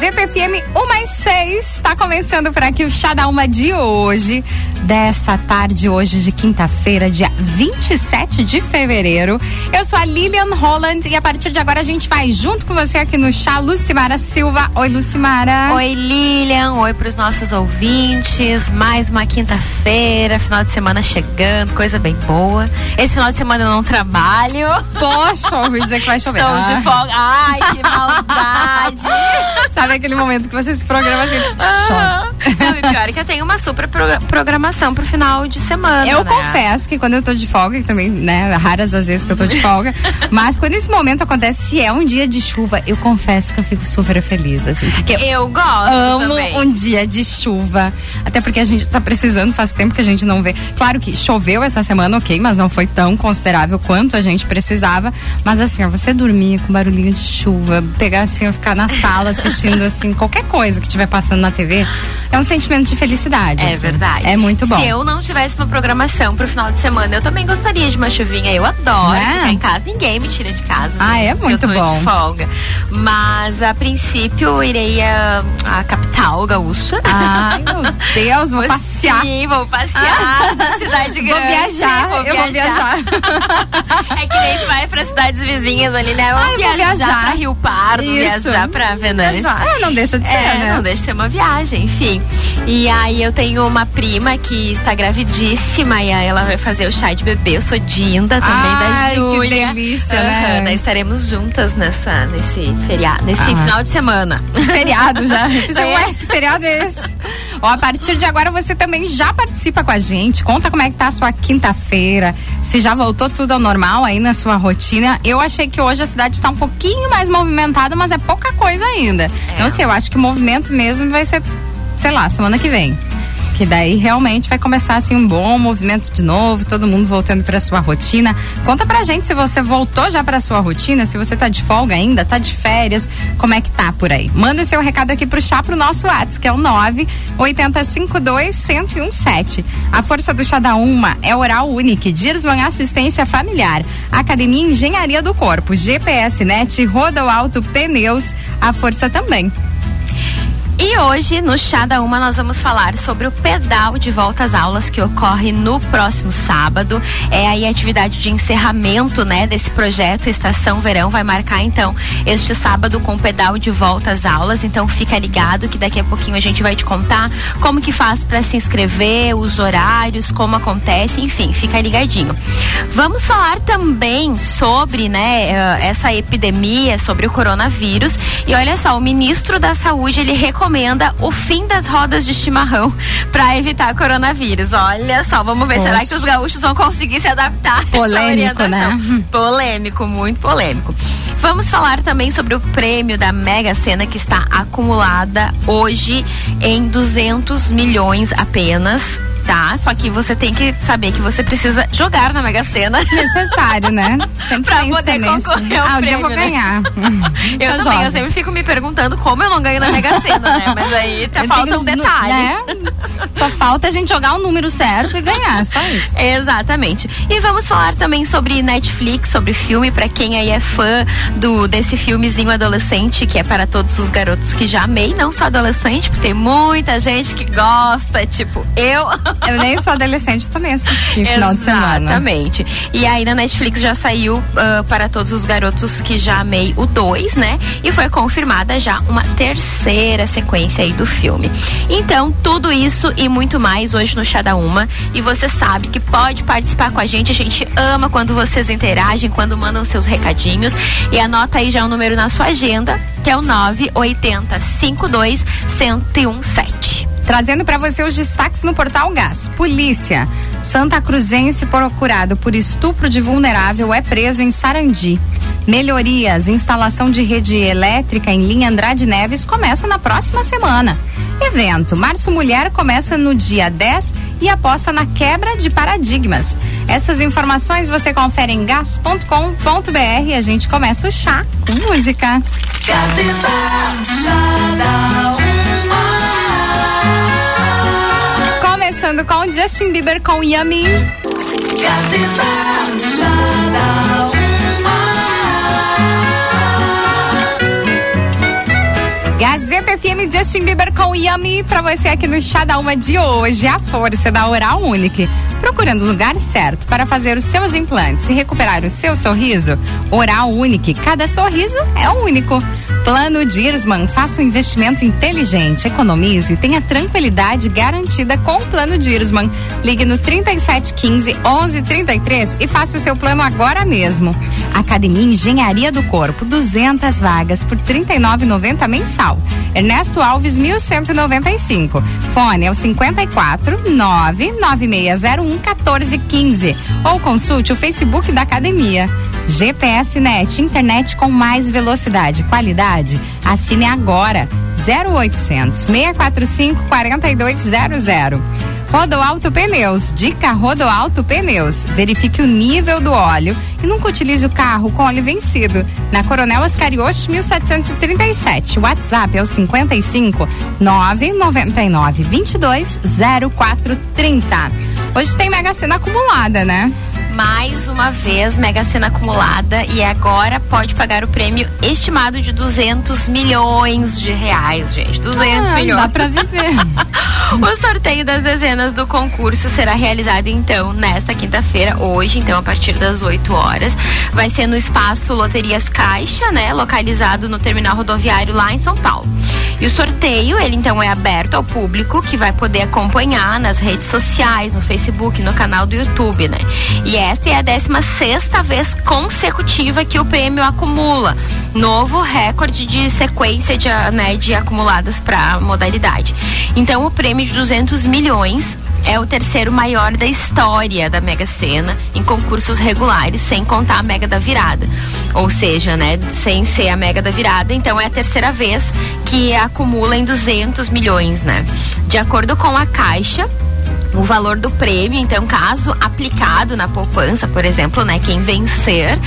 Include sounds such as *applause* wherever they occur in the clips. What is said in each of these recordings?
Gazeta FM 1 mais 6. Está começando por aqui o Chá da Uma de hoje, dessa tarde hoje de quinta-feira, dia 27 de fevereiro. Eu sou a Lilian Holland e a partir de agora a gente vai junto com você aqui no Chá Lucimara Silva. Oi, Lucimara. Oi, Lilian. Oi para os nossos ouvintes. Mais uma quinta-feira, final de semana chegando, coisa bem boa. Esse final de semana eu não trabalho. Poxa, ouvi dizer que vai chover. Estou Ah. de folga. Ai, que maldade. *laughs* Sabe aquele momento que você se programa assim? Ah. Não, e pior é que eu tenho uma super progra- programação pro final de semana. Eu né? confesso que quando eu tô de folga, e também, né, raras as vezes que eu tô de folga, *laughs* mas quando esse momento acontece, se é um dia de chuva, eu confesso que eu fico super feliz, assim, porque eu Eu gosto amo também. um dia de chuva, até porque a gente tá precisando, faz tempo que a gente não vê. Claro que choveu essa semana, ok, mas não foi tão considerável quanto a gente precisava, mas assim, ó, você dormir com barulhinho de chuva, pegar assim, ó, ficar na sala assistindo assim, qualquer coisa que estiver passando na TV, é um sentimento de felicidade. É assim. verdade. É muito bom. Se eu não tivesse uma programação pro final de semana, eu também gostaria de uma chuvinha. Eu adoro Né? ficar em casa. Ninguém me tira de casa. Ah, assim, é muito eu tô bom. de folga. Mas a princípio eu irei à, à capital gaúcha. Ai, meu Deus, vou *laughs* passear. Sim, vou passear *laughs* na cidade grande. Vou viajar, eu vou viajar. *laughs* é que nem vai pra cidades vizinhas ali, né? Vou Ah, eu vou viajar, viajar. pra Rio Pardo, Isso. viajar pra Venâncio. Viajar. Ah, não deixa de ser, É, né? não deixa de ser uma viagem, enfim. E aí eu tenho uma prima que está gravidíssima e aí ela vai fazer o chá de bebê. Eu sou Dinda também Ai, da que Júlia. delícia, Aham, né? Daí estaremos juntas nessa, nesse feriado, nesse Ah. final de semana. Feriado já. *laughs* Pensei, É. Ué, que feriado é esse? *laughs* Ó, a partir de agora você também já participa com a gente. Conta como é que tá a sua quinta-feira. Se já voltou tudo ao normal aí na sua rotina. Eu achei que hoje a cidade está um pouquinho mais movimentada, mas é pouca coisa ainda. Então, assim, eu acho que o movimento mesmo vai ser, sei lá, semana que vem. Que daí realmente vai começar assim um bom movimento de novo, todo mundo voltando para sua rotina. Conta pra gente se você voltou já para sua rotina, se você tá de folga ainda, tá de férias, como é que tá por aí? Manda seu recado aqui pro chá pro nosso WhatsApp, que é o 98052-1017. A força do chá da Uma é Oral Unique, Dirsman Assistência Familiar, Academia Engenharia do Corpo, GPS Net, Rodo Alto Pneus, a força também. E hoje, no Chá da Uma, nós vamos falar sobre o pedal de volta às aulas que ocorre no próximo sábado. É aí a atividade de encerramento, né, desse projeto Estação Verão vai marcar então este sábado com o pedal de volta às aulas. Então fica ligado que daqui a pouquinho a gente vai te contar como que faz para se inscrever, os horários, como acontece, enfim, fica ligadinho. Vamos falar também sobre, né, eh, essa epidemia, sobre o coronavírus. E olha só, o ministro da Saúde, ele recomenda o fim das rodas de chimarrão *laughs* para evitar coronavírus. Olha só, vamos ver, será Poxa. que os gaúchos vão conseguir se adaptar? *laughs* Polêmico, né? Polêmico, muito polêmico. Vamos falar também sobre o prêmio da Mega Sena que está acumulada hoje em 200 milhões apenas. Tá? Só que você tem que saber que você precisa jogar na Mega Sena. Necessário, né? *laughs* Sempre Pra poder nisso. concorrer ao Ah, dia eu vou prêmio, né? ganhar. *laughs* Eu Tô também, eu sempre fico me perguntando como eu não ganho na Mega Sena, né? Mas aí tá, Eu falta um detalhe. né? Só falta a gente jogar o número certo e ganhar, só isso. Exatamente. E vamos falar também sobre Netflix, sobre filme, pra quem aí é fã do desse filmezinho adolescente, que é para todos os garotos que já amei, não só adolescente, porque tem muita gente que gosta, tipo eu. Eu nem sou adolescente, também assisti final de semana. Exatamente. E aí na Netflix já saiu ah, para todos os garotos que já amei o 2, né? E foi confirmada já uma terceira sequência aí do filme. Então, tudo isso e muito mais hoje no Chá da Uma. E você sabe que pode participar com a gente. A gente ama quando vocês interagem, quando mandam seus recadinhos. E anota aí já o número na sua agenda, que é o 980 52 1017. Trazendo para você os destaques no Portal Gás. Polícia. Santa Cruzense procurado por estupro de vulnerável é preso em Sarandi. Melhorias, instalação de rede elétrica em linha Andrade Neves começa na próxima semana. Evento Março Mulher começa no dia 10 e aposta na quebra de paradigmas. Essas informações você confere em gas.com.br e a gente começa o chá com música. Gazeta, cada uma. Com Justin Bieber com Yummy. Gazeta FM Justin Bieber com Yummy pra você aqui no Chá da Uma de hoje. A força da Oral Unique. Procurando o lugar certo para fazer os seus implantes e recuperar o seu sorriso? Oral Unique. Cada sorriso é único. Plano Dirsman. Faça um investimento inteligente. Economize e tenha tranquilidade garantida com o Plano Dirsman. Ligue no 3715 1133 e faça o seu plano agora mesmo. Academia Engenharia do Corpo. 200 vagas por R$ 39,90 mensal. Ernesto Alves 1195. Fone é o 54 99601 1415 ou consulte o Facebook da academia. GPS Net, internet com mais velocidade e qualidade. Assine agora 0800 645 4200. Rodoalto Pneus. Dica Rodoalto Pneus. Verifique o nível do óleo e nunca utilize o carro com óleo vencido. Na Coronel Ascarioche 1737. WhatsApp é o 55 999 22 0430. Hoje tem Mega Sena acumulada, né? Mais uma vez, Mega Sena acumulada e agora pode pagar o prêmio estimado de 200 milhões de reais, gente. 200 Ah, milhões. Dá pra viver. *laughs* O sorteio das dezenas do concurso será realizado então nesta quinta-feira, hoje, então a partir das 8 horas. Vai ser no espaço Loterias Caixa, né, localizado no terminal rodoviário lá em São Paulo. E o sorteio, ele então é aberto ao público que vai poder acompanhar nas redes sociais, no Facebook, no canal do YouTube, né? E esta é a 16 sexta vez consecutiva que o prêmio acumula. Novo recorde de sequência de, né, de acumuladas para modalidade. Então, o prêmio de 200 milhões é o terceiro maior da história da Mega Sena em concursos regulares, sem contar a Mega da Virada. Ou seja, né, sem ser a Mega da Virada, então é a terceira vez que acumula em 200 milhões, né? De acordo com a Caixa, o valor do prêmio, então, caso aplicado na poupança, por exemplo, né, quem vencer,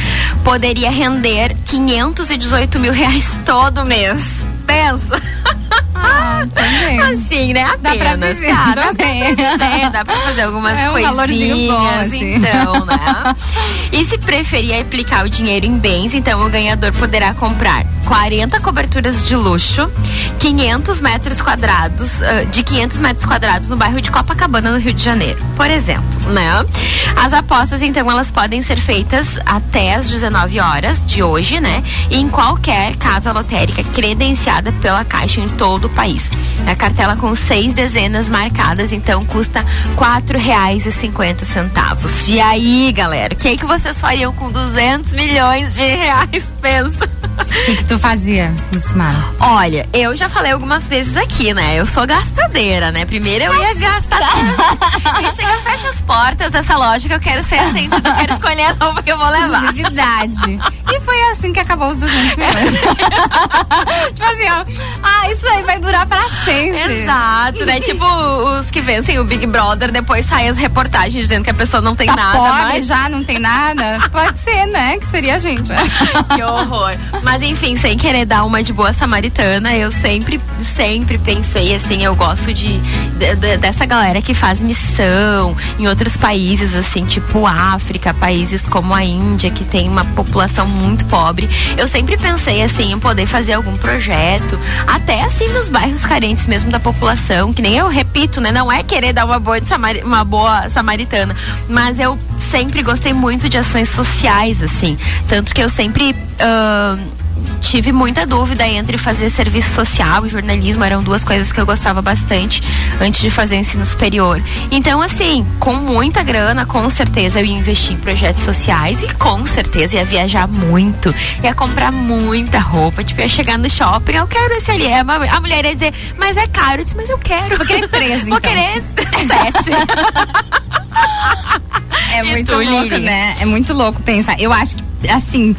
poderia render 518 mil reais todo mês. Pensa. *laughs* Ah, também. Assim, né? Dá pra Apenas. viver Tá, dá pra também. viver, dá pra fazer algumas É um coisinhas, bom, assim. então, né? E se preferir aplicar o dinheiro em bens, então o ganhador poderá comprar 40 coberturas de luxo, 500 metros quadrados, ah, de 500 metros quadrados no bairro de Copacabana, no Rio de Janeiro, por exemplo, né? As apostas, então, elas podem ser feitas até às 19 horas de hoje, né? E em qualquer casa lotérica credenciada pela Caixa em todo o país. A cartela com seis dezenas marcadas, então, custa quatro reais e cinquenta centavos. E aí, galera, o que, que vocês fariam com 200 milhões de reais? *laughs* Pensa. O *laughs* que, que tu fazia, Lucimara? Olha, eu já falei algumas vezes aqui, né? Eu sou gastadeira, né? Primeiro eu ia gastar. *laughs* e chega, fecha as portas dessa loja que eu quero ser atenta, eu quero escolher a roupa que eu vou levar. Exclusividade. e foi assim que acabou os 200 milhões. *laughs* tipo assim, ó. Ah, isso aí vai durar pra sempre. Exato, né? Tipo, os que vencem o Big Brother, depois saem as reportagens dizendo que a pessoa não tem Tá nada pobre mais. já, não tem nada? Pode ser, né? Que seria a gente. Que horror. Mas enfim, sem querer dar uma de boa samaritana, eu sempre, sempre pensei assim, eu gosto de, de- de- dessa galera que faz missão em outros países, assim, tipo África, países como a Índia, que tem uma população muito pobre. Eu sempre pensei assim em poder fazer algum projeto, até assim nos bairros carentes mesmo da população, que nem eu repito, né? Não é querer dar uma boa, de samari- uma boa samaritana, mas eu sempre gostei muito de ações sociais, assim. Tanto que eu sempre. Ahn, tive muita dúvida entre fazer serviço social e jornalismo, eram duas coisas que eu gostava bastante antes de fazer o ensino superior. Então, assim, com muita grana, com certeza eu ia investir em projetos sociais e com certeza ia viajar muito, ia comprar muita roupa, tipo, ia chegar no shopping, eu quero esse ali. A a mulher ia dizer, mas é caro, eu disse, mas eu quero. Vou querer três, Vou então. querer sete. *laughs* É muito louco, né? É muito louco pensar. Eu acho que, assim,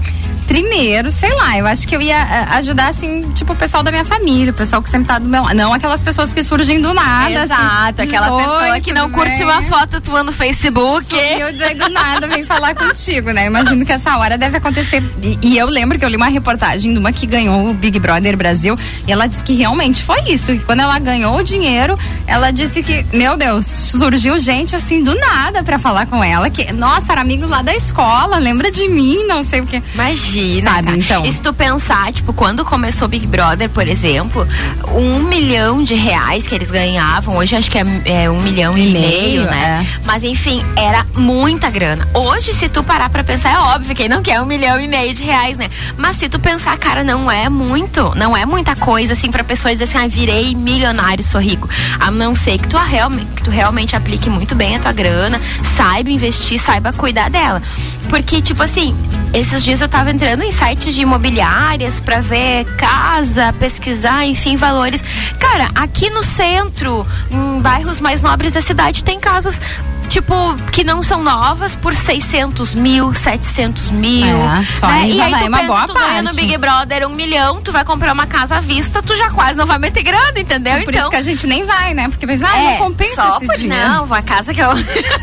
Primeiro, sei lá, eu acho que eu ia ah, ajudar, assim, tipo, o pessoal da minha família, o pessoal que sempre tá do meu lado. Não aquelas pessoas que surgem do nada. Exato, assim, aquela "Oi, pessoa que não curte bem?" uma foto tua no Facebook. Sumiu de do nada vem falar contigo, né? Imagino que essa hora deve acontecer. E, e eu lembro que eu li uma reportagem de uma que ganhou o Big Brother Brasil e ela disse que realmente foi isso. Que quando ela ganhou o dinheiro, ela disse que, meu Deus, surgiu gente assim do nada pra falar com ela. Que, nossa, era amigo lá da escola, lembra de mim, não sei o que. Imagina. Sabe, cara. então. E se tu pensar, tipo, quando começou o Big Brother, por exemplo, um milhão de reais que eles ganhavam, hoje acho que é, é um milhão e, E meio, meio, né? Mas enfim, era muita grana. Hoje, se tu parar pra pensar, é óbvio, quem não quer um milhão e meio de reais, né? Mas se tu pensar, cara, não é muito, não é muita coisa, assim, pra pessoa dizer assim, ah, virei milionário, sou rico. A não ser que tu, realmente, que tu realmente aplique muito bem a tua grana, saiba investir, saiba cuidar dela. Porque, tipo assim, esses dias eu tava entrando em sites de imobiliárias pra ver casa, pesquisar, enfim, valores. Cara, aqui no centro, em bairros mais nobres da cidade, tem casas. Tipo, que não são novas por 600 mil, 700 mil. É, só né? aí E aí vai tu uma pensa, boa tu ganha no parte. Big Brother um milhão, tu vai comprar uma casa à vista, tu já quase não vai meter grana, entendeu? Por então, isso que a gente nem vai, né? Porque pensa, ah, é, não compensa só esse por, dinheiro. Não, uma casa que eu,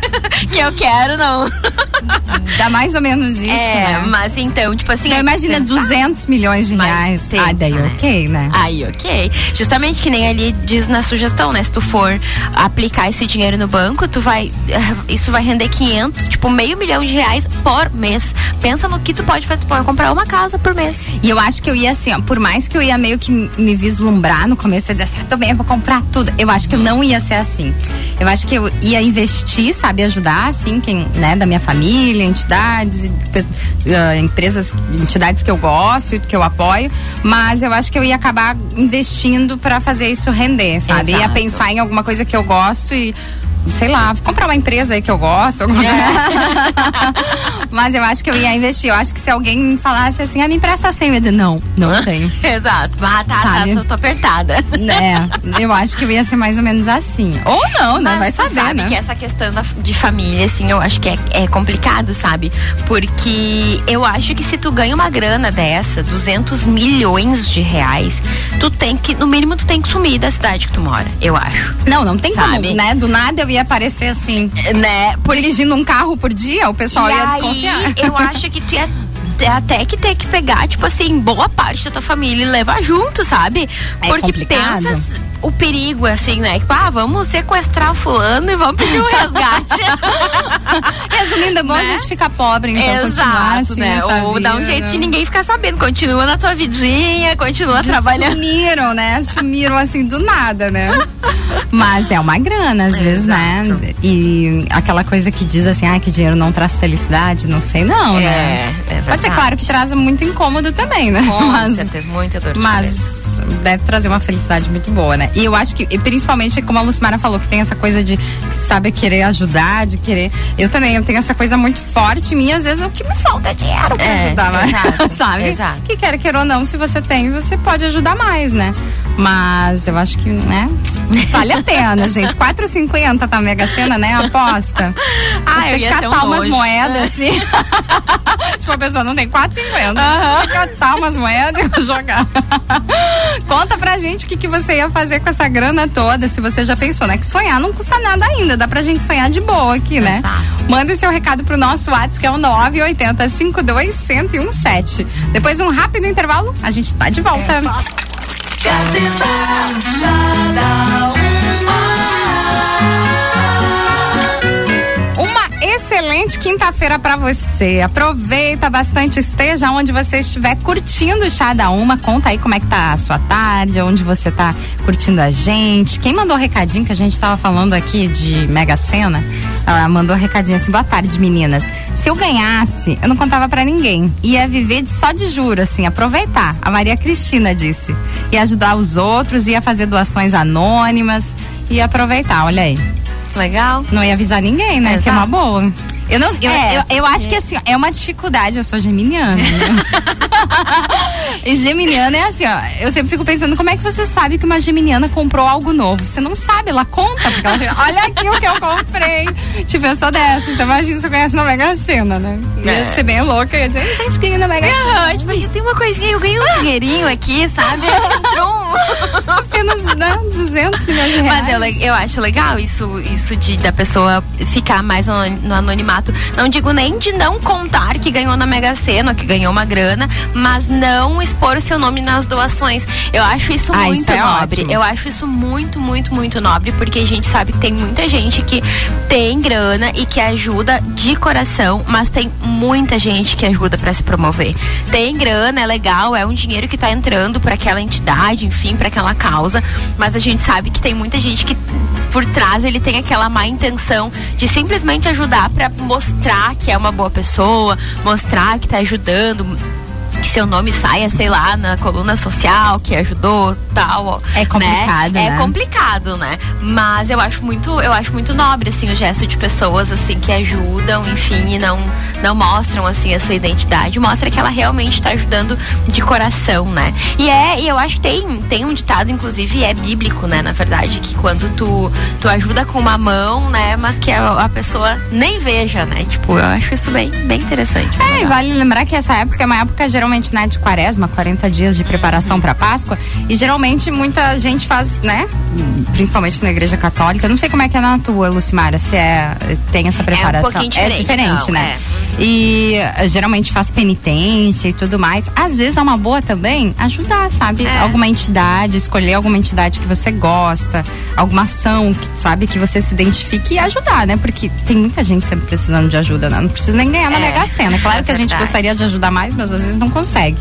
*laughs* que eu quero, não. *laughs* Dá mais ou menos isso, é, né? mas então, tipo assim. Então, é imagina pensar- 200 milhões de reais. pensa, ah, daí né? ok, né? Aí, ok. Justamente que nem ali diz na sugestão, né? Se tu for aplicar esse dinheiro no banco, tu vai. *laughs* Isso vai render 500, tipo, meio milhão de reais por mês. Pensa no que tu pode fazer. Tu pode comprar uma casa por mês. E eu acho que eu ia assim, ó, por mais que eu ia meio que me vislumbrar no começo, eu ia dizer assim, ah, tô bem, eu vou comprar tudo. Eu acho que eu não ia ser assim. Eu acho que eu ia investir, sabe, ajudar, assim, quem, né, da minha família, entidades, e ah, empresas, entidades que eu gosto e que eu apoio, mas eu acho que eu ia acabar investindo pra fazer isso render, sabe? Ia Exato. pensar em alguma coisa que eu gosto e sei lá, comprar uma empresa aí que eu gosto. alguma- *laughs* Mas eu acho que eu ia investir. Eu acho que se alguém falasse assim, ah, me empresta 100, eu ia dizer, não, não *laughs* tenho. Exato. Ah, tá, Sabe? tá, tô, tô apertada. É, eu acho que eu ia ser mais ou menos assim. Ou não, né? Vai Mas tu saber, sabe né? que essa questão de família, assim, eu acho que é, é complicado, sabe? Porque eu acho que se tu ganha uma grana dessa, 200 milhões de reais, tu tem que, no mínimo, tu tem que sumir da cidade que tu mora, eu acho. Não, não tem Sabe? como, né? Do nada eu ia aparecer assim, Né? dirigindo um carro por dia, o pessoal e ia aí, desconfiar. *laughs* eu acho que tu ia até que ter que pegar, tipo assim, boa parte da tua família e levar junto, sabe? É Porque complicado. pensa o perigo, assim, né? Tipo, ah, vamos sequestrar fulano e vamos pedir um *laughs* resgate. Resumindo, é bom a Né? gente ficar pobre, então Exato, assim, né? Ou dar um vida. jeito de ninguém ficar sabendo. Continua na tua vidinha, continua De trabalhando. Sumiram, né? Sumiram assim do nada, né? *laughs* Mas é uma grana, às vezes, né? E aquela coisa que diz assim, ah, que dinheiro não traz felicidade, não sei não, né? é Pode ser verdade. claro que traz muito incômodo também, né? Com Mas- certeza, muita dor de cabeça. Deve trazer uma felicidade muito boa, né? E eu acho que, principalmente, como a Lucimara falou, que tem essa coisa de, sabe, querer ajudar, de querer. Eu também, eu tenho essa coisa muito forte em mim, às vezes o que me falta é dinheiro pra É, ajudar, né? exato, *laughs* sabe? exato. Que quer queira ou não, se você tem, você pode ajudar mais, né? Mas eu acho que, né? Vale a pena, *laughs* gente. 4,50 tá a Mega Sena, né? A aposta. *laughs* Ah, eu ia ter um catar umas nojo. moedas, assim. tipo, a pessoa não tem 4,50. Tem que catar umas moedas e jogar. *laughs* Conta pra gente o que, que você ia fazer com essa grana toda, se você já pensou, né? Que sonhar não custa nada ainda, dá pra gente sonhar de boa aqui, né? Exato. Manda seu recado pro nosso WhatsApp, que é o 980 52 1017. Depois de um rápido intervalo, a gente tá de volta. Gazeta Uma excelente quinta-feira pra você. Aproveita bastante, esteja onde você estiver curtindo o chá da uma. Conta aí como é que tá a sua tarde, onde você tá curtindo a gente. Quem mandou recadinho que a gente tava falando aqui de Mega Sena, ela mandou recadinho assim: boa tarde, meninas. Se eu ganhasse, eu não contava pra ninguém. Ia viver só de juro, assim, aproveitar. A Maria Cristina disse. Ia ajudar os outros, ia fazer doações anônimas, ia aproveitar, olha aí. Legal. Não ia avisar ninguém, né? Que é uma boa. Eu, não, eu, É, eu, eu acho que assim, é uma dificuldade. Eu sou geminiana. Né? *laughs* e geminiana é assim, ó. Eu sempre fico pensando como é que você sabe que uma geminiana comprou algo novo. Você não sabe, ela conta, porque ela chega, olha aqui o que eu comprei. Tipo, eu sou dessas. Então imagina se você conhece na Mega Sena, né? Ia É. ser bem louca. Ia dizer, gente, ganhei na Mega Sena. Tipo, tem uma coisinha, eu ganhei um dinheirinho aqui, sabe? *laughs* Entrou um. *laughs* Apenas né, 200 milhões de reais. Mas eu, le- eu acho legal isso, isso de da pessoa ficar mais no, no anonimato. Não digo nem de não contar que ganhou na Mega Sena, que ganhou uma grana, mas não expor o seu nome nas doações. Eu acho isso Ah, muito isso é nobre. ótimo. Eu acho isso muito, muito, muito nobre, porque a gente sabe que tem muita gente que tem grana e que ajuda de coração, mas tem muita gente que ajuda pra se promover. Tem grana, é legal, é um dinheiro que tá entrando pra aquela entidade, enfim, pra aquela causa, mas a gente sabe que tem muita gente que por trás ele tem aquela má intenção de simplesmente ajudar pra mostrar que é uma boa pessoa, mostrar que tá ajudando, que seu nome saia, sei lá, na coluna social, que ajudou, tal. É complicado, né? né? É complicado, né? Mas eu acho muito, eu acho muito nobre, assim, o gesto de pessoas, assim, que ajudam, enfim, e não, não mostram, assim, a sua identidade. Mostra que ela realmente tá ajudando de coração, né? E é, e eu acho que tem, tem um ditado, inclusive, é bíblico, né? Na verdade, que quando tu, tu ajuda com uma mão, né? Mas que a, a pessoa nem veja, né? Tipo, eu acho isso bem, bem interessante. É, e legal. vale lembrar que essa época é uma época geralmente né, de quaresma, 40 dias de preparação para Páscoa. E geralmente muita gente faz, né? Principalmente na igreja católica. Não sei como é que é na tua, Lucimara, se é, tem essa preparação. pouquinho diferente, É diferente, não, né? E eh, geralmente faz penitência e tudo mais. Às vezes é uma boa também ajudar, sabe? É. Alguma entidade, escolher alguma entidade que você gosta, alguma ação que sabe que você se identifique e ajudar, né? Porque tem muita gente sempre precisando de ajuda, né? Não precisa nem ganhar na É, Mega Sena. Claro é que a gente gostaria de ajudar mais, mas às vezes não consegue.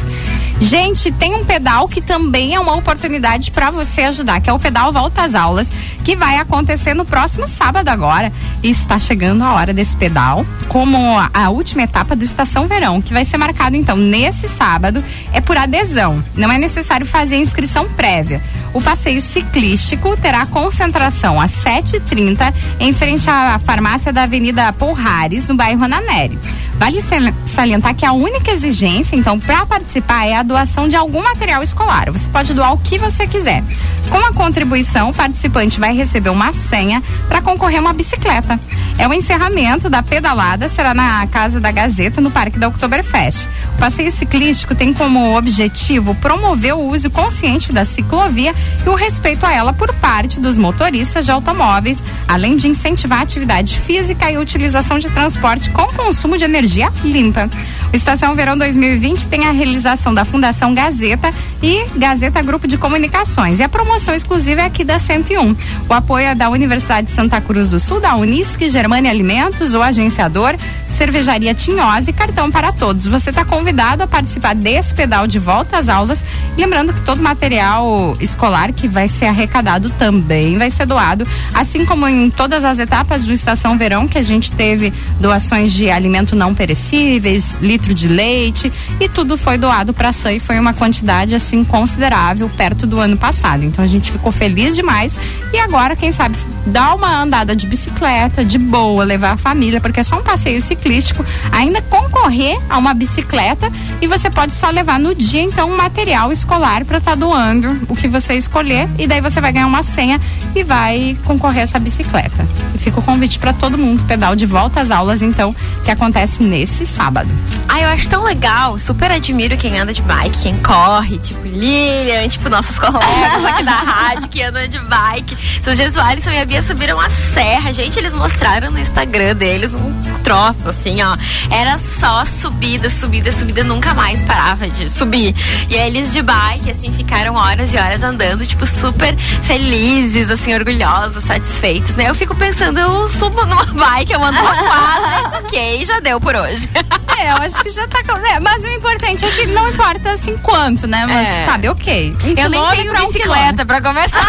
Gente, tem um pedal que também é uma oportunidade para você ajudar, que é o pedal Volta às Aulas, que vai acontecer no próximo sábado agora. E está chegando a hora desse pedal, como a última etapa do Estação Verão, que vai ser marcado então nesse sábado, é por adesão. Não é necessário fazer inscrição prévia. O passeio ciclístico terá concentração às 7h30 em frente à farmácia da Avenida Porrares, no bairro Ananeri. Vale sal- salientar que a única exigência, então, para participar é a doação de algum material escolar. Você pode doar o que você quiser. Com a contribuição, o participante vai receber uma senha para concorrer a uma bicicleta. É o encerramento da pedalada, será na Casa da Gazeta, no Parque da Oktoberfest. O passeio ciclístico tem como objetivo promover o uso consciente da ciclovia e o respeito a ela por parte dos motoristas de automóveis, além de incentivar a atividade física e utilização de transporte com consumo de energia limpa. Estação Verão 2020 tem a realização da Fundação Gazeta e Gazeta Grupo de Comunicações. E a promoção exclusiva é aqui da 101. O apoio é da Universidade de Santa Cruz do Sul, da Unisque, Germânia Alimentos, o agenciador, Cervejaria Tinhose e cartão para todos. Você está convidado a participar desse pedal de volta às aulas. Lembrando que todo material escolar que vai ser arrecadado também vai ser doado, assim como em todas as etapas do Estação Verão, que a gente teve doações de alimento não perecíveis, litro de leite e tudo foi doado para a SAI. Foi uma quantidade assim considerável perto do ano passado. Então a gente ficou feliz demais e agora, quem sabe, dar uma andada de bicicleta, de boa, levar a família, porque é só um passeio ciclístico, ainda concorrer a uma bicicleta e você pode só levar no dia, então, um material escolar para estar doando o que você escolher e daí você vai ganhar uma senha e vai concorrer a essa bicicleta. E fica o convite para todo mundo, pedal de volta às aulas, então, que acontece nesse sábado. Ah, eu acho tão legal. Super admiro quem anda de bike, quem corre, tipo Lilian, tipo nossos colegas aqui da *laughs* rádio que andam de bike. Esses dias o Alisson e a Bia subiram a serra. Gente, eles mostraram no Instagram deles um troço assim, ó. Era só subida, subida, subida, nunca mais parava de subir. E aí eles de bike, assim, ficaram horas e horas andando, tipo, super felizes, assim, orgulhosos, satisfeitos, né? Eu fico pensando, eu subo numa *laughs* bike, eu ando uma quadra, ok, já deu por hoje. *laughs* É, eu acho que já tá. com- É, mas o importante é que não importa assim quanto, né? Mas É. sabe, ok. Um Eu nem tenho é um bicicleta pra começar.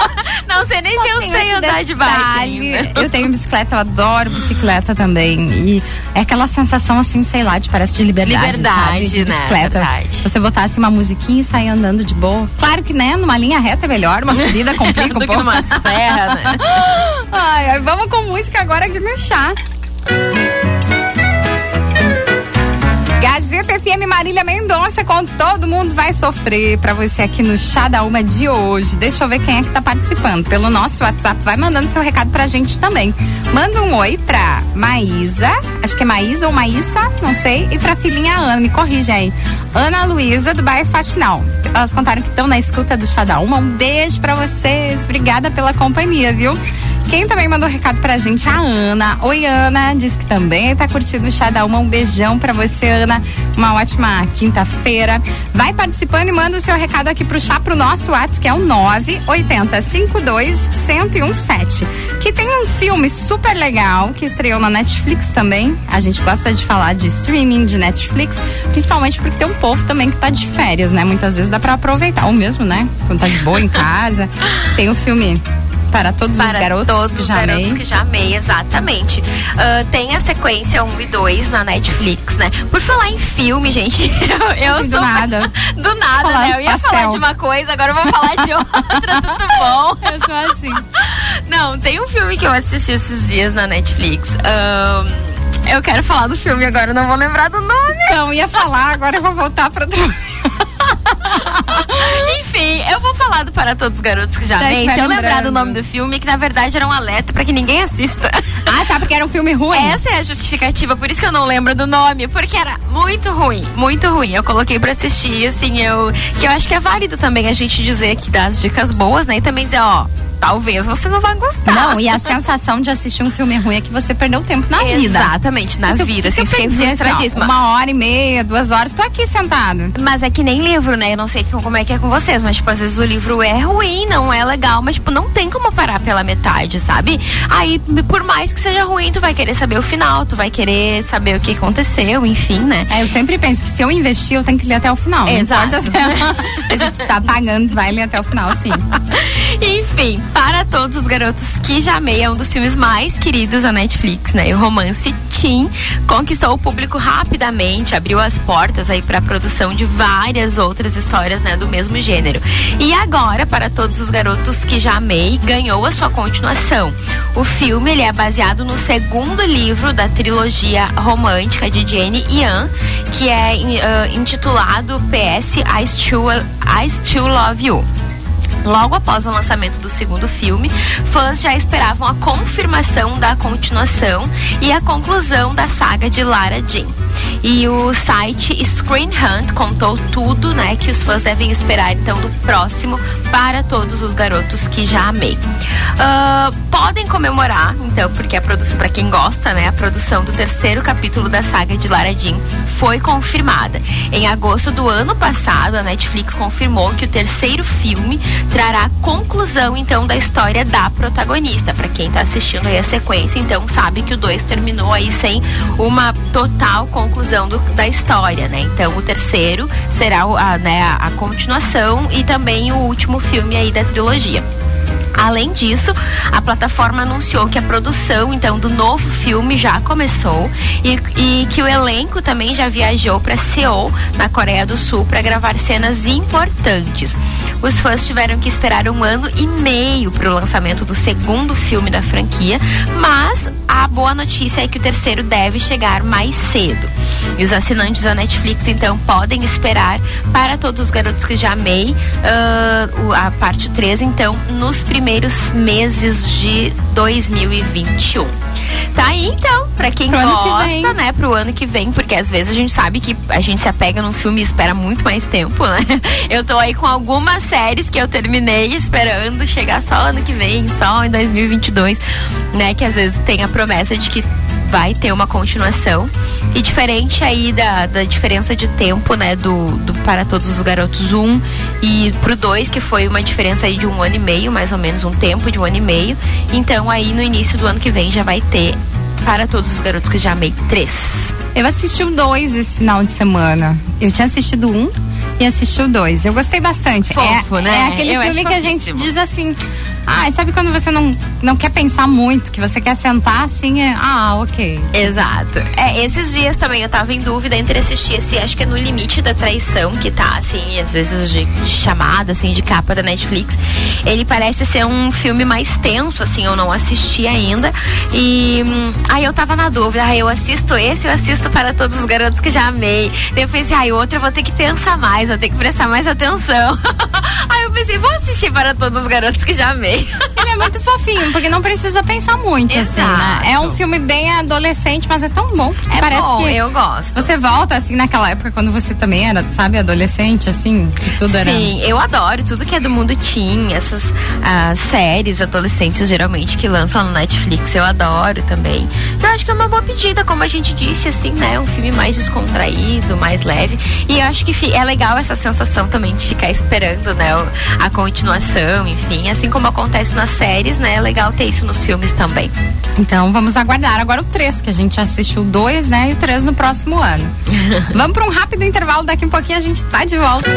*laughs* não sei nem se eu sei andar de bike. ainda. Eu tenho bicicleta, eu adoro bicicleta também. E é aquela sensação assim, sei lá, de parece de liberdade. Liberdade, sabe? de né? bicicleta. Verdade. Você botasse uma musiquinha e sair andando de boa. Claro que, né, numa linha reta é melhor, uma subida *laughs* complica um Do que pouco. numa serra, né? *laughs* Ai, ai, vamos com música agora aqui no chá. Gazeta FM Marília Mendonça com Todo Mundo Vai Sofrer pra você aqui no Chá da Uma de hoje. Deixa eu ver quem é que tá participando. Pelo nosso WhatsApp, vai mandando seu recado pra gente também. Manda um oi pra Maísa, acho que é Maísa ou Maísa, não sei, e pra filhinha Ana, me corrija aí. Ana Luísa, do bairro Faxinal. Elas contaram que estão na escuta do Chá da Uma. Um beijo pra vocês. Obrigada pela companhia, viu? Quem também mandou um recado pra gente, a Ana. Oi, Ana, diz que também tá curtindo o Chá da Uma. Um beijão pra você, Ana. Uma ótima quinta-feira. Vai participando e manda o seu recado aqui pro chá pro nosso WhatsApp, que é o 980 52 1017. Que tem um filme super legal que estreou na Netflix também. A gente gosta de falar de streaming, de Netflix, principalmente porque tem um povo também que tá de férias, né? Muitas vezes dá pra aproveitar. Ou mesmo, né? Quando tá de boa em casa. Tem o filme para todos para os garotos todos que os já garotos amei. que já amei, exatamente. Ah, tem a sequência 1 e 2 na Netflix, né? Por falar em filme, gente, eu, *laughs* eu Assim, do sou. nada. *laughs* Do nada, Falar né? Eu ia pastel. falar de uma coisa, agora eu vou falar de *laughs* outra, tudo bom? Eu sou assim. Não, tem um filme que eu assisti esses dias na Netflix. Ahn, eu quero falar do filme agora, não vou lembrar do nome. Então, ia falar, agora eu vou voltar para outro. *laughs* Enfim, eu vou falar do Para Todos os Garotos que já amei. vai Se eu lembrar do nome do filme, que na verdade era um alerta pra que ninguém assista. Ah, tá, porque era um filme ruim. Essa é a justificativa, por isso que eu não lembro do nome, porque era muito ruim, muito ruim. Eu coloquei pra assistir, assim, eu. Que eu acho que é válido também a gente dizer que dá as dicas boas, né? E também dizer, ó, talvez você não vá gostar. Não, e a sensação de assistir um filme ruim é que você perdeu tempo na vida. Exatamente, na eu- vida, assim, fiquei frustradíssima. Uma hora e meia, duas horas, tô aqui sentado. Mas é que nem livro, né? Eu não sei como é que é com vocês, mas, tipo, às vezes o livro é ruim, não é legal, mas, tipo, não tem como parar pela metade, sabe? Aí, por mais que seja ruim, tu vai querer saber o final, tu vai querer saber o que aconteceu, enfim, né? É, eu sempre penso que se eu investir, eu tenho que ler até o final. Não Exato. importa se, *laughs* se tu tá pagando, vai ler até o final, sim. *laughs* Enfim, para todos os garotos que já amei, é um dos filmes mais queridos da Netflix, né? E o romance Teen conquistou o público rapidamente, abriu as portas aí para a produção de várias outras histórias, né, do mesmo gênero. E agora, para todos os garotos que já amei, ganhou a sua continuação. O filme ele é baseado no segundo livro da trilogia romântica de Jane e Anne, que é ah, intitulado PS I Still, I Still Love You. Logo após o lançamento do segundo filme, fãs já esperavam a confirmação da continuação e a conclusão da saga de Lara Jean. E o site Screen Hunt contou tudo, né, que os fãs devem esperar então do próximo para todos os garotos que já amei. Ah, podem comemorar, então, porque a produção, para quem gosta, né, a produção do terceiro capítulo da saga de Lara Jean foi confirmada. Em agosto do ano passado, a Netflix confirmou que o terceiro filme trará a conclusão então da história da protagonista. Para quem tá assistindo aí a sequência, então sabe que o 2 terminou aí sem uma total conclusão do- da história, né? Então o terceiro será a, né, a continuação e também o último filme aí da trilogia. Além disso, a plataforma anunciou que a produção então do novo filme já começou e, e que o elenco também já viajou para Seul, na Coreia do Sul, para gravar cenas importantes. Os fãs tiveram que esperar um ano e meio para o lançamento do segundo filme da franquia, mas a boa notícia é que o terceiro deve chegar mais cedo. E os assinantes da Netflix então podem esperar para todos os garotos que já amei o- a parte 3 então nos primeiros meses de 2021. Tá aí então, pra quem Pro gosta, né, pro ano que vem, porque às vezes a gente sabe que a gente se apega num filme e espera muito mais tempo, né? *laughs* Eu tô aí com algumas séries que eu terminei esperando chegar só ano que vem, só em 2022, né, que às vezes tem a promessa de que vai ter uma continuação. E diferente aí da, da diferença de tempo, né, do, do Para Todos os Garotos 1 e pro 2, que foi uma diferença aí de um ano e meio, mais ou menos um tempo de um ano e meio. Então aí no início do ano que vem já vai ter Para Todos os Garotos que já amei 3. Eu assisti o dois esse final de semana. Eu tinha assistido um e assisti o dois. Eu gostei bastante. Fofo, é, né? É aquele Eu filme que a gente diz assim. Ah, sabe quando você não, não quer pensar muito, que você quer sentar assim, é, ah, ok. Exato. É, esses dias também eu tava em dúvida entre assistir esse, acho que é no limite da traição que tá, assim, às vezes de, de chamada, assim, de capa da Netflix. Ele parece ser um filme mais tenso, assim, eu não assisti ainda. E hum, aí eu tava na dúvida, ah, eu assisto esse, eu assisto para todos os garotos que já amei. Daí eu pensei, ai, outro eu vou ter que pensar mais, vou ter que prestar mais atenção. *laughs* aí eu pensei, vou assistir para todos os garotos que já amei. Ele é muito fofinho, porque não precisa pensar muito, Exato. assim, né? É um filme bem adolescente, mas é tão bom. É parece bom, que eu gosto. Você volta, assim, naquela época quando você também era, sabe, adolescente, assim, que tudo era. Sim, eu adoro tudo que é do mundo teen, essas uh, séries adolescentes geralmente que lançam no Netflix, eu adoro também. Eu acho que é uma boa pedida, como a gente disse, assim, né? Um filme mais descontraído, mais leve. E eu acho que é legal essa sensação também de ficar esperando, né? A continuação, enfim. Assim como acontece nas séries, né? É legal ter isso nos filmes também. Então vamos aguardar agora o 3, que a gente assistiu dois, né? E o 3 no próximo ano. *laughs* vamos para um rápido intervalo, daqui um pouquinho a gente tá de volta.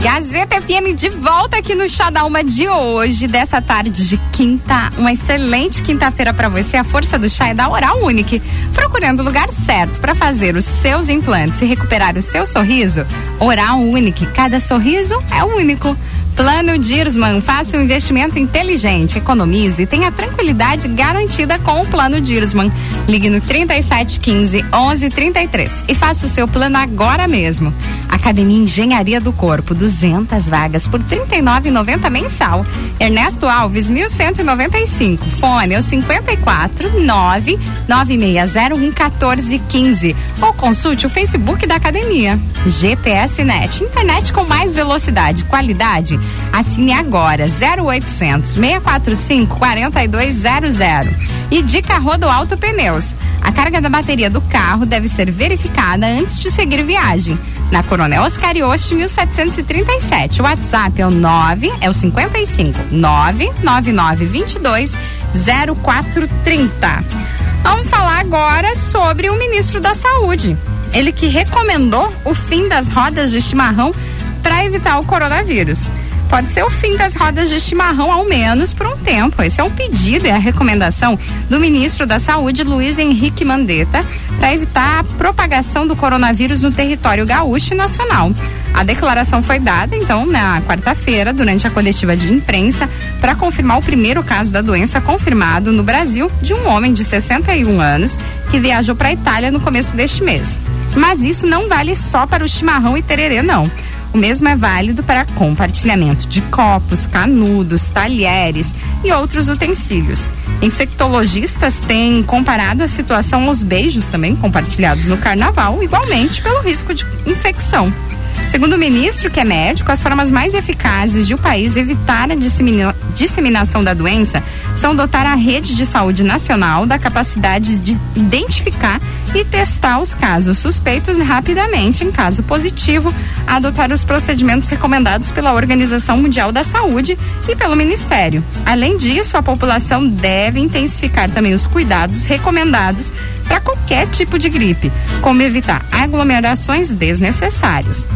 Gazeta FM de volta aqui no Chá da Uma de hoje, dessa tarde de quinta. Uma excelente quinta-feira para você. A força do chá é da Oral Unique. Procurando o lugar certo para fazer os seus implantes e recuperar o seu sorriso? Oral Unique. Cada sorriso é único. Plano Dirsman, faça um investimento inteligente, economize e tenha tranquilidade garantida com o Plano Dirsman. Ligue no 3715 1133 e faça o seu plano agora mesmo. Academia Engenharia do Corpo, 200 vagas por R$ 39,90 mensal. Ernesto Alves, 1195. Fone é o 54 9 9601 1415. Ou consulte o Facebook da academia. GPS Net, internet com mais velocidade, qualidade Assine agora 0800 645 4200. E dica Rodoalto Pneus. A carga da bateria do carro deve ser verificada antes de seguir viagem. Na Coronel Oscar Yoshi 1737. O WhatsApp é o 9 é o 55 99922 0430. Vamos falar agora sobre o ministro da Saúde. Ele que recomendou o fim das rodas de chimarrão para evitar o coronavírus pode ser o fim das rodas de chimarrão, ao menos por um tempo. Esse é um pedido e a recomendação do ministro da Saúde, Luiz Henrique Mandetta, para evitar a propagação do coronavírus no território gaúcho e nacional. A declaração foi dada, então, na quarta-feira, durante a coletiva de imprensa, para confirmar o primeiro caso da doença confirmado no Brasil de um homem de 61 anos que viajou para a Itália no começo deste mês. Mas isso não vale só para o chimarrão e tererê, não. O mesmo é válido para compartilhamento de copos, canudos, talheres e outros utensílios. Infectologistas têm comparado a situação aos beijos também compartilhados no carnaval, igualmente pelo risco de infecção. Segundo o ministro, que é médico, as formas mais eficazes de o país evitar a dissemina disseminação da doença são dotar a rede de saúde nacional da capacidade de identificar e testar os casos suspeitos rapidamente, em caso positivo, adotar os procedimentos recomendados pela Organização Mundial da Saúde e pelo Ministério. Além disso, a população deve intensificar também os cuidados recomendados para qualquer tipo de gripe, como evitar aglomerações desnecessárias.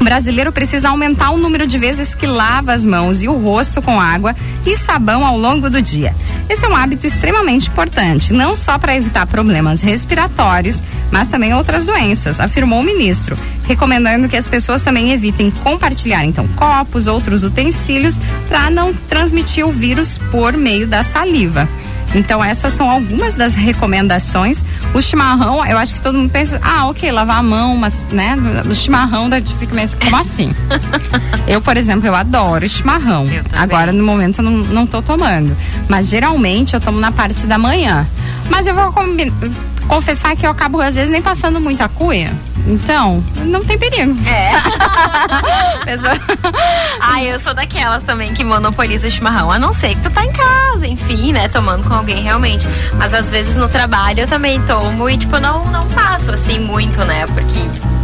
O brasileiro precisa aumentar o número de vezes que lava as mãos e o rosto com água e sabão ao longo do dia. Esse é um hábito extremamente importante, não só para evitar problemas respiratórios, mas também outras doenças, afirmou o ministro, recomendando que as pessoas também evitem compartilhar então copos, outros utensílios para não transmitir o vírus por meio da saliva. Então essas são algumas das recomendações. O chimarrão, eu acho que todo mundo pensa, ah, ok, lavar a mão, mas, né, o chimarrão da fica meio como assim? *laughs* eu, por exemplo, eu adoro chimarrão. Eu Agora no momento eu não, não tô tomando, mas geralmente eu tomo na parte da manhã. Mas eu vou confessar que eu acabo às vezes nem passando muita cuia. Então, não tem perigo. É. *laughs* ah, eu sou daquelas também que monopoliza o chimarrão. A não ser que tu tá em casa, enfim, né? Tomando com alguém realmente. Mas às vezes no trabalho eu também tomo e, tipo, não, não passo assim muito, né? Porque.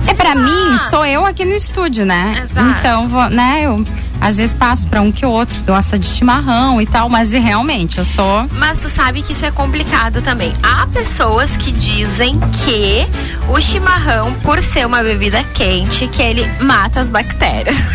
É para ah. mim, sou eu aqui no estúdio, né? Exato. Então, vou, né, eu às vezes passo para um que outro, gosta de chimarrão e tal, mas realmente eu sou. Mas tu sabe que isso é complicado também. Há pessoas que dizem que o chimarrão, por ser uma bebida quente, que ele mata as bactérias. *laughs*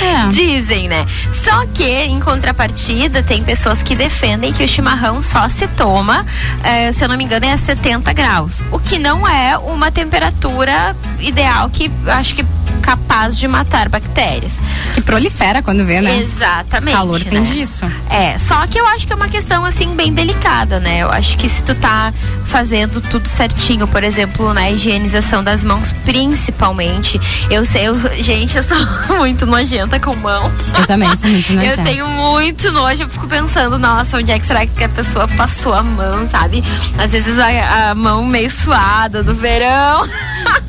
É. Dizem, né? Só que, em contrapartida, tem pessoas que defendem que o chimarrão só se toma, eh, se eu não me engano, é a 70 graus. O que não é uma temperatura ideal que acho que capaz de matar bactérias. Que prolifera quando vê, né? Exatamente. Calor né? tem disso. É, só que eu acho que é uma questão assim bem delicada, né? Eu acho que se tu tá fazendo tudo certinho, por exemplo, na higienização das mãos, principalmente. Eu sei, eu, gente, eu sou *laughs* muito nojenta com mão. Eu também sou muito *laughs* nojenta. Eu tenho muito nojo, eu fico pensando, nossa, onde é que será que a pessoa passou a mão, sabe? Às vezes a, a mão meio suada do verão.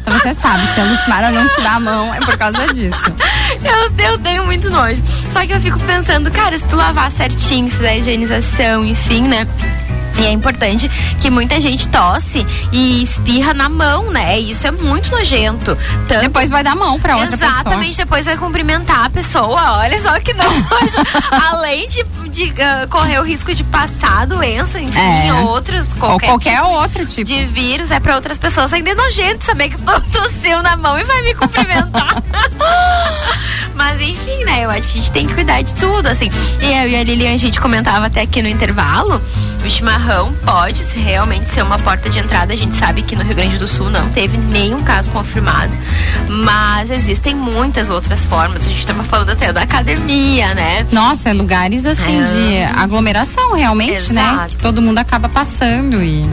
Então você sabe, se a Lucimara não te dá a mão, é por causa disso. *laughs* Eu, eu tenho muito nojo. Só que eu fico pensando, cara, se tu lavar certinho, fizer a higienização, enfim, né? E é importante que muita gente tosse e espirra na mão, né? Isso é muito nojento. Tanto Depois vai dar mão pra outra Exatamente, depois vai cumprimentar a pessoa. Olha só que nojo. *laughs* Além de, de ah, correr o risco de passar a doença, enfim, É. outros, pessoa. Ou qualquer, qualquer tipo outro tipo. de vírus é pra outras pessoas. Ainda é nojento saber que tu tossiu na mão e vai me cumprimentar. *laughs* Enfim, né? Eu acho que a gente tem que cuidar de tudo, assim. E eu e a Lilian, a gente comentava até aqui no intervalo, o chimarrão pode realmente ser uma porta de entrada. A gente sabe que no Rio Grande do Sul não teve nenhum caso confirmado. Mas existem muitas outras formas. A gente tava falando até da academia, né? Nossa, é lugares assim É. de aglomeração realmente, né? Exato. Que todo mundo acaba passando e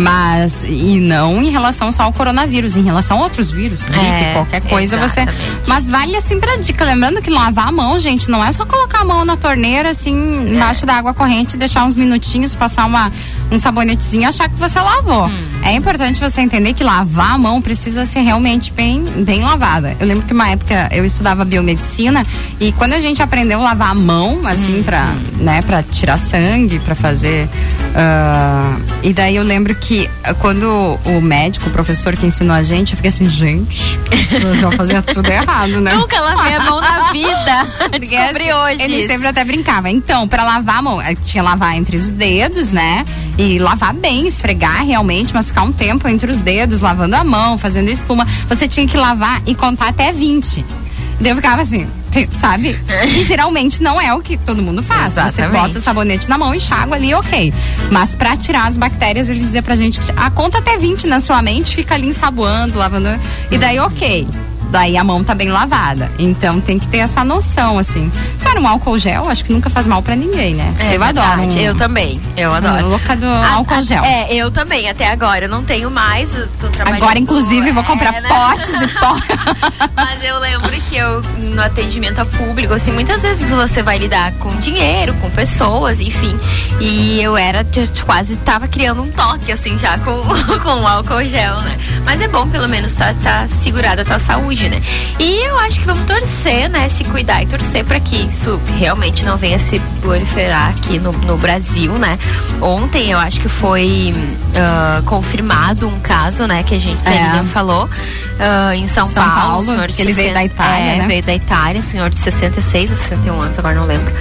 mas e não em relação só ao coronavírus, em relação a outros vírus, gripe, É, qualquer coisa você. exatamente. Mas vale assim pra dica, lembrando que lavar a mão, gente, não é só colocar a mão na torneira assim, embaixo da água corrente, deixar uns minutinhos, passar uma um sabonetezinho achar que você lavou. Hum. É importante você entender que lavar a mão precisa ser realmente bem, bem lavada. Eu lembro que uma época eu estudava biomedicina e quando a gente aprendeu a lavar a mão, assim, pra, né, pra tirar sangue, pra fazer. ah, e daí eu lembro que ah, quando o médico, o professor que ensinou a gente, eu fiquei assim, gente, vamos fazer tudo errado, né? Nunca lavei a mão na vida. *laughs* Porque, Descobri assim, hoje. Ele isso. sempre até brincava. Então, pra lavar a mão, eh, tinha lavar entre os dedos, né? E lavar bem, esfregar realmente, mas ficar um tempo entre os dedos, lavando a mão, fazendo espuma. Você tinha que lavar e contar até 20. Daí eu ficava assim, sabe? E geralmente não é o que todo mundo faz. Você Exatamente. bota o sabonete na mão, enxágua ali, ok. Mas pra tirar as bactérias, ele dizia pra gente que a conta até 20 na sua mente, fica ali ensaboando, lavando. E daí, ok. Daí a mão tá bem lavada. Então tem que ter essa noção, assim. Claro, um álcool gel, acho que nunca faz mal pra ninguém, né? É eu adoro. Um, Eu também. Eu um adoro. louca do A- álcool gel. É, eu também, até agora. Eu não tenho mais, tô trabalhando. Agora, inclusive, vou é, comprar né? potes e *laughs* potes. Mas eu lembro que eu, no atendimento a público, assim, muitas vezes você vai lidar com dinheiro, com pessoas, enfim. E eu era, quase tava criando um toque, assim, já com, *laughs* com o álcool gel, né? Mas é bom, pelo menos, tá, tá segurada a tua saúde, né? E eu acho que vamos torcer, né? Se cuidar e torcer para que isso realmente não venha se proliferar aqui no, no Brasil, né? Ontem eu acho que foi ah, confirmado um caso, né? Que a gente É. a falou ah, em São, São Paulo, Paulo, senhor de que ele veio 60 da Itália, é, né? veio da Itália, senhor de 66 ou 61 anos, agora não lembro.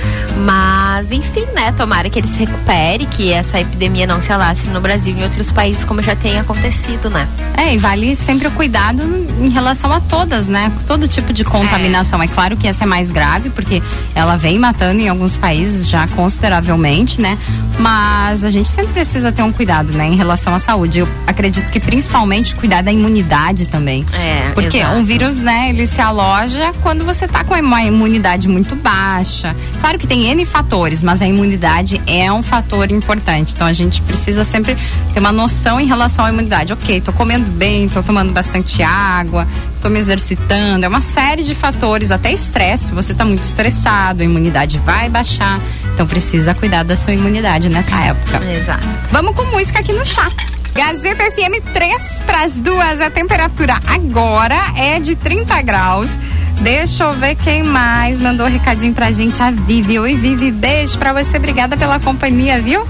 Mas, enfim, né? Tomara que ele se recupere, que essa epidemia não se alastre no Brasil e em outros países, como já tem acontecido, né? É, e vale sempre o cuidado em relação a todas, né? Todo tipo de contaminação. É, claro que essa é mais grave, porque ela vem matando em alguns países já consideravelmente, né? Mas a gente sempre precisa ter um cuidado, né? Em relação à saúde. Eu acredito que principalmente cuidar da imunidade também. É, Porque exato. um vírus, né, ele se aloja quando você tá com uma imunidade muito baixa. Claro que tem N fatores, mas a imunidade é um fator importante. Então a gente precisa sempre ter uma noção em relação à imunidade. Ok, tô comendo bem, tô tomando bastante água, tô me exercitando. É uma série de fatores, até estresse. Se você tá muito estressado, a imunidade vai baixar. Então precisa cuidar da sua imunidade nessa época. Exato. Vamos com música aqui no chá. Gazeta FM 3 para as duas. A temperatura agora é de 30 graus. Deixa eu ver quem mais mandou recadinho pra gente. A Vivi. Oi, Vivi. Beijo pra você. Obrigada pela companhia, viu?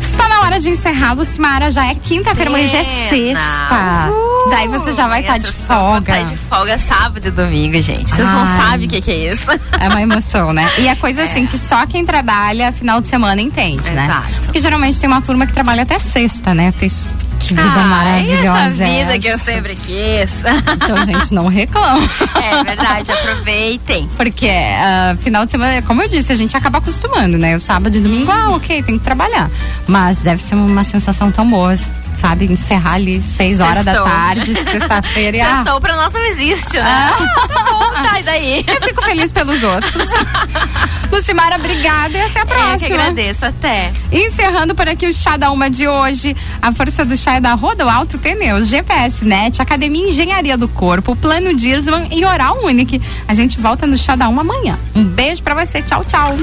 Está na hora de encerrar, Lucimara. Já é quinta-feira, já é sexta. Uhul. Daí você já vai estar de Essa só vou folga. tá de folga sábado e domingo, gente. Vocês não sabem o que, que é isso. É uma emoção, né? E é coisa assim que só quem trabalha final de semana entende, né? Exato. Porque geralmente tem uma turma que trabalha até sexta, né? Isso que vida Ai, maravilhosa. essa vida é que eu essa? sempre quis. Então, *laughs* gente, não reclama. é verdade, aproveitem. Porque ah, final de semana, como eu disse, a gente acaba acostumando, né? O sábado e domingo, ah, ok, tem que trabalhar. Mas deve ser uma sensação tão boa, sabe? Encerrar ali seis horas da tarde, sexta-feira. e, ah, Sextou pra nós não existe, né? Ah, tá bom, *laughs* tá, e daí? eu fico feliz pelos outros. *laughs* Lucimara, obrigada e até a Eu que próxima. agradeço, até. Encerrando por aqui o Chá da Uma de hoje. A força do chá é da Rodo Alto Pneus, GPS Net, Academia Engenharia do Corpo, Plano Dirsman e Oral Unique. A gente volta no Chá da Uma amanhã. Um beijo pra você. Tchau, tchau.